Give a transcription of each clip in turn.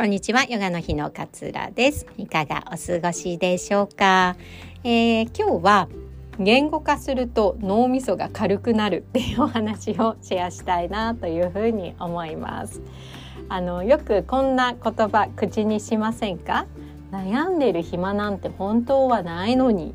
こんにちは、ヨガの日の勝浦です。いかがお過ごしでしょうか、えー、今日は言語化すると脳みそが軽くなるっていうお話をシェアしたいなというふうに思います。あのよくこんな言葉口にしませんか？悩んでる暇なんて本当はないのに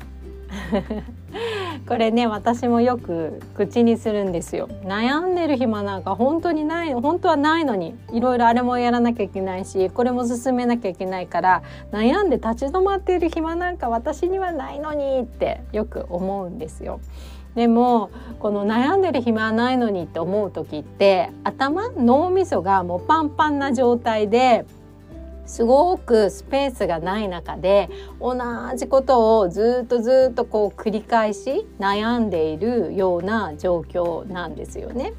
これね私もよく口にするんですよ悩んでる暇なんか本当にない本当はないのにいろいろあれもやらなきゃいけないしこれも進めなきゃいけないから悩んで立ち止まっている暇なんか私にはないのにってよく思うんですよ。でもこの悩んでる暇はないのにって思う時って頭脳みそがもうパンパンな状態ですごくスペースがない中で同じことをずっとずっとこう繰り返し悩んでいるような状況なんですよね。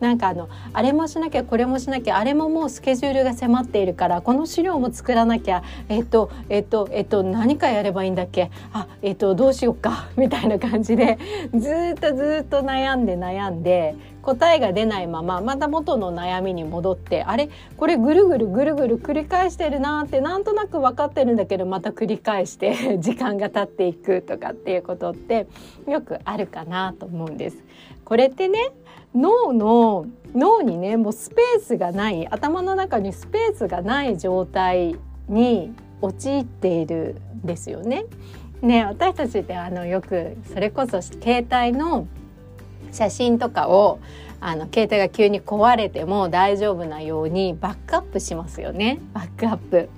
なんかあのあれもしなきゃこれもしなきゃあれももうスケジュールが迫っているからこの資料も作らなきゃえっとえっとえっと何かやればいいんだっけ？あえっとどうしようか？みたいな感じでずっとずっと悩んで悩んで答えが出ないまままた元の悩みに戻ってあれ？これぐるぐるぐるぐる繰り返してるなってなんとなく分かってるんだけどまた繰り返して 時間が経っていくとかっていうことってよくあるかなと思うんです。これってね脳の脳にねもうスペースがない頭の中にスペースがない状態に陥っているんですよね。ね私たちってあのよくそれこそ携帯の写真とかをあの携帯が急に壊れても大丈夫なようにバックアップしますよね。バックアップ。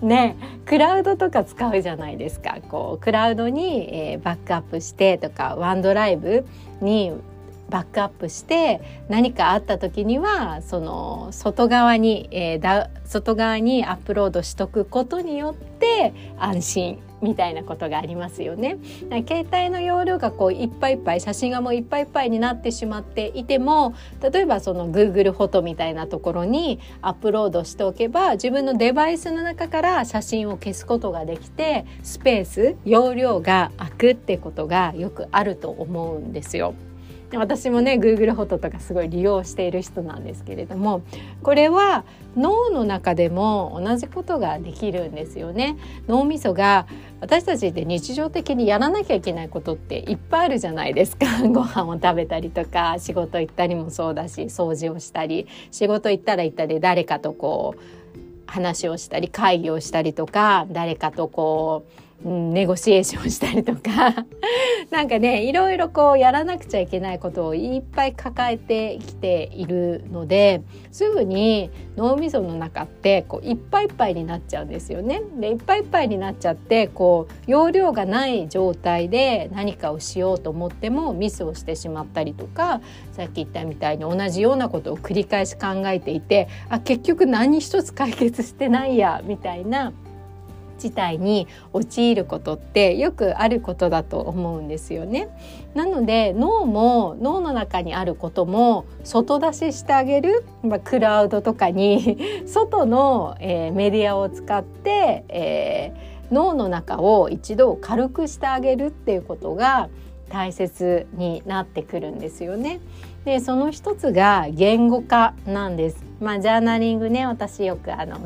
ねクラウドとか使うじゃないですか。こうクラウドに、えー、バックアップしてとかワンドライブにバックアップして何かあった時にはその外側に、えー、だ外側にアップロードしとくことによって安心みたいなことがありますよね。携帯の容量がこういっぱいいっぱい写真がもういっぱいいっぱいになってしまっていても例えばその Google フォトみたいなところにアップロードしておけば自分のデバイスの中から写真を消すことができてスペース容量が空くってことがよくあると思うんですよ。私もね Google フォトとかすごい利用している人なんですけれどもこれは脳の中でも同じことができるんですよね。脳みそが私たちって日常的にやらなきゃいけないことっていっぱいあるじゃないですか。ご飯を食べたりとか仕事行ったりもそうだし掃除をしたり仕事行ったら行ったで誰かとこう話をしたり会議をしたりとか誰かとこううんネゴシエーションしたりとか なんかねいろいろこうやらなくちゃいけないことをいっぱい抱えてきているのですぐに脳みその中ってこういっぱいいっぱいになっちゃうんですよね。でいっぱいいっぱいになっちゃってこう容量がない状態で何かをしようと思ってもミスをしてしまったりとかさっき言ったみたいに同じようなことを繰り返し考えていてあ結局何一つ解決してないやみたいな事態に陥ることってよくあることだと思うんですよね。なので脳も脳の中にあることも外出ししてあげる、まあ、クラウドとかに 外の、えー、メディアを使って、えー、脳の中を一度軽くしてあげるっていうことが大切になってくるんですよね。でその一つが言語化なんです。まあ、ジャーナリングね私よくあの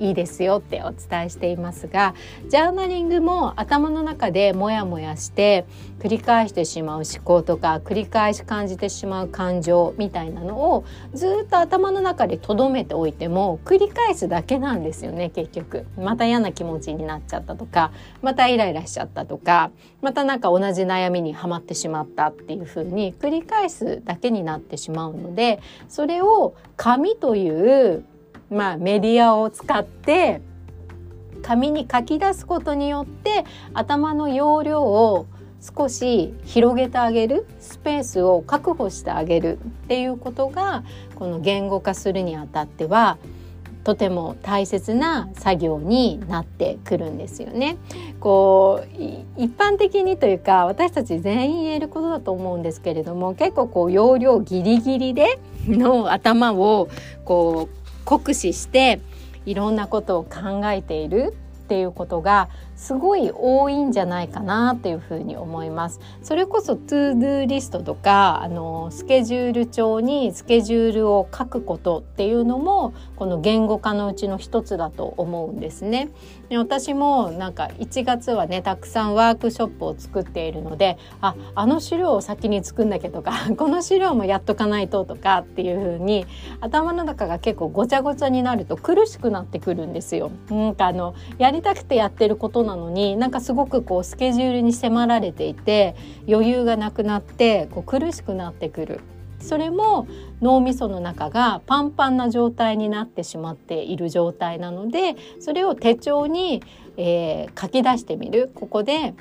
いいですよってお伝えしていますがジャーナリングも頭の中でモヤモヤして繰り返してしまう思考とか繰り返し感じてしまう感情みたいなのをずっと頭の中で留めておいても繰り返すだけなんですよね結局また嫌な気持ちになっちゃったとかまたイライラしちゃったとかまたなんか同じ悩みにはまってしまったっていう風に繰り返すだけになってしまうのでそれを紙というまあ、メディアを使って紙に書き出すことによって頭の容量を少し広げてあげるスペースを確保してあげるっていうことがこの言語化するにあたってはとても大切な作業になってくるんですよね。こう一般的にというか私たち全員言えることだと思うんですけれども結構こう容量ギリギリでの頭をこう酷使していろんなことを考えているっていうことがすごい多いんじゃないかなっていうふうに思いますそれこそ to do リストとかあのスケジュール帳にスケジュールを書くことっていうのもこの言語化のうちの一つだと思うんですねで私もなんか1月はねたくさんワークショップを作っているのでああの資料を先に作んなきゃとか この資料もやっとかないととかっていう風に頭の中が結構ごちゃごちゃになると苦しくなってくるんですよ。なんかあのやりたくてやってることなのになんかすごくこうスケジュールに迫られていて余裕がなくなってこう苦しくなってくる。それも脳みその中がパンパンな状態になってしまっている状態なのでそれを手帳に、えー、書き出してみる。ここで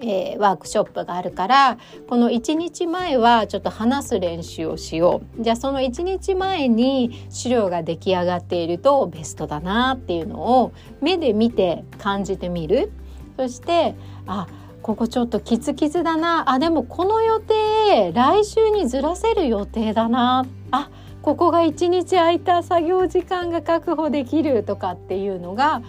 えー、ワークショップがあるからこの1日前はちょっと話す練習をしよう。じゃあその1日前に資料が出来上がっているとベストだなっていうのを目で見て感じてみる。そしてあここちょっとキツキツだな。あでもこの予定来週にずらせる予定だな。あここが1日空いた作業時間が確保できるとかっていうのが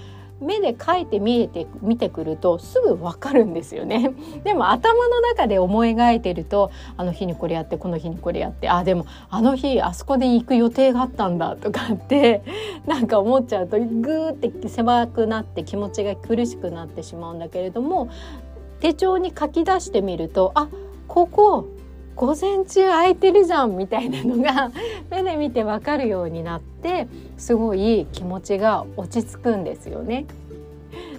目で書いて見えて見てくるとすぐわかるんですよね。でも頭の中で思い描いてるとあの日にこれやってこの日にこれやってあでもあの日あそこで行く予定があったんだとかって なんか思っちゃうとグーって狭くなって気持ちが苦しくなってしまうんだけれども手帳に書き出してみるとあここ午前中空いてるじゃんみたいなのが 目で見てわかるようになってすごい気持ちが落ち着くんですよね。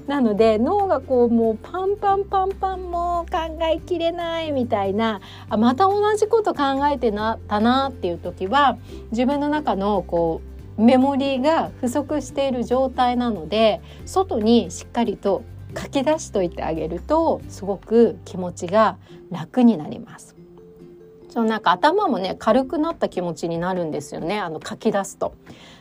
なので脳がこうもうパンパンパンパンもう考えきれないみたいなあまた同じこと考えてなたなっていう時は自分の中のこうメモリーが不足している状態なので外にしっかりと書き出しといてあげるとすごく気持ちが楽になります。そのなんか頭もね軽くなった気持ちになるんですよねあの書き出すと。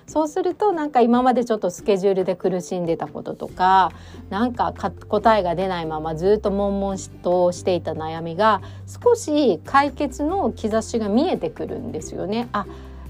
そうするとなんか今までちょっとスケジュールで苦しんでたこととかなんか答えが出ないままずっと悶々としていた悩みが少し解決の兆しが見えてくるんですよね。あ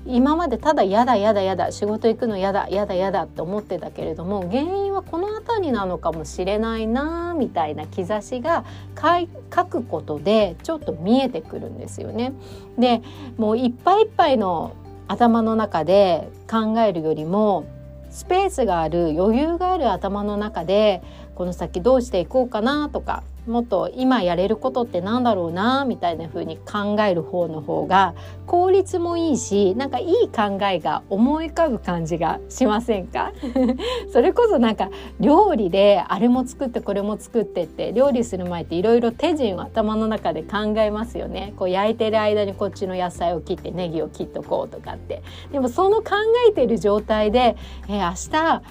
今までただやだやだやだ仕事行くのやだやだやだって思ってたけれども原因はこの辺りなのかもしれないなみたいな兆しが書くことでちょっと見えてくるんですよね。でもういっぱいいっぱいの頭の中で考えるよりもスペースがある余裕がある頭の中でこの先どうしていこうかなとかもっと今やれることってなんだろうなみたいな風に考える方の方が効率もいいしなんかいい考えが思い浮かぶ感じがしませんか？それこそなんか料理であれも作ってこれも作ってって料理する前っていろいろ手順を頭の中で考えますよね。こう焼いてる間にこっちの野菜を切ってネギを切っとこうとかって。でもその考えてる状態で、えー、明日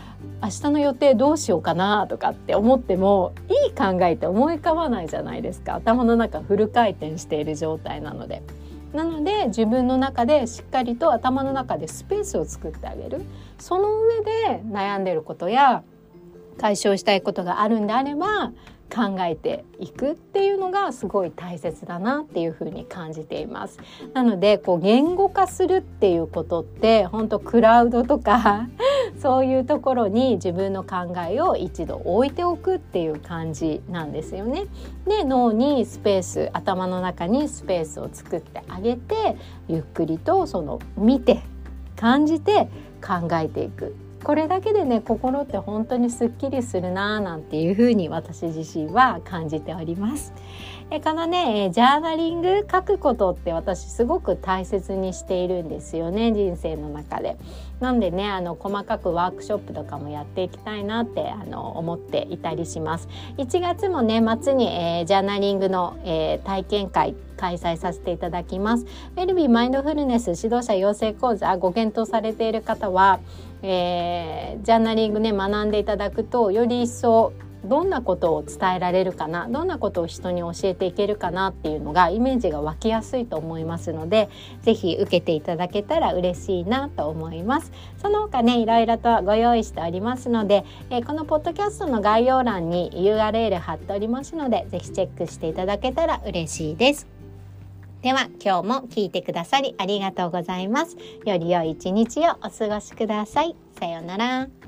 明日の予定どうしようかなとかって思ってもいい考えって思い浮かわないじゃないですか頭の中フル回転している状態なので。なので自分の中でしっかりと頭の中でスペースを作ってあげるその上で悩んでることや解消したいことがあるんであれば考えていくっていうのがすごい大切だなっていうふうに感じています。なのでこう言語化するっていうことって本当クラウドとか そういうところに自分の考えを一度置いておくっていう感じなんですよね。で脳にスペース頭の中にスペースを作ってあげてゆっくりとその見て感じて考えていくこれだけでね心って本当にすっきりするなーなんていう風に私自身は感じております。えこのねジャーナリング書くことって私すごく大切にしているんですよね人生の中で。なんでねあの細かくワークショップとかもやっていきたいなってあの思っていたりします。1月もね末に、えー、ジャーナリングの、えー、体験会開催させていただきます。ウェルビーマインドフルネス指導者養成講座ご検討されている方はえー、ジャーナリングね学んでいただくとより一層どんなことを伝えられるかなどんなことを人に教えていけるかなっていうのがイメージが湧きやすいと思いますので是非受けていただけたら嬉しいなと思います。その他ねいろいろとご用意しておりますので、えー、このポッドキャストの概要欄に URL 貼っておりますので是非チェックしていただけたら嬉しいです。では今日も聞いてくださりありがとうございます。より良い一日をお過ごしください。さようなら。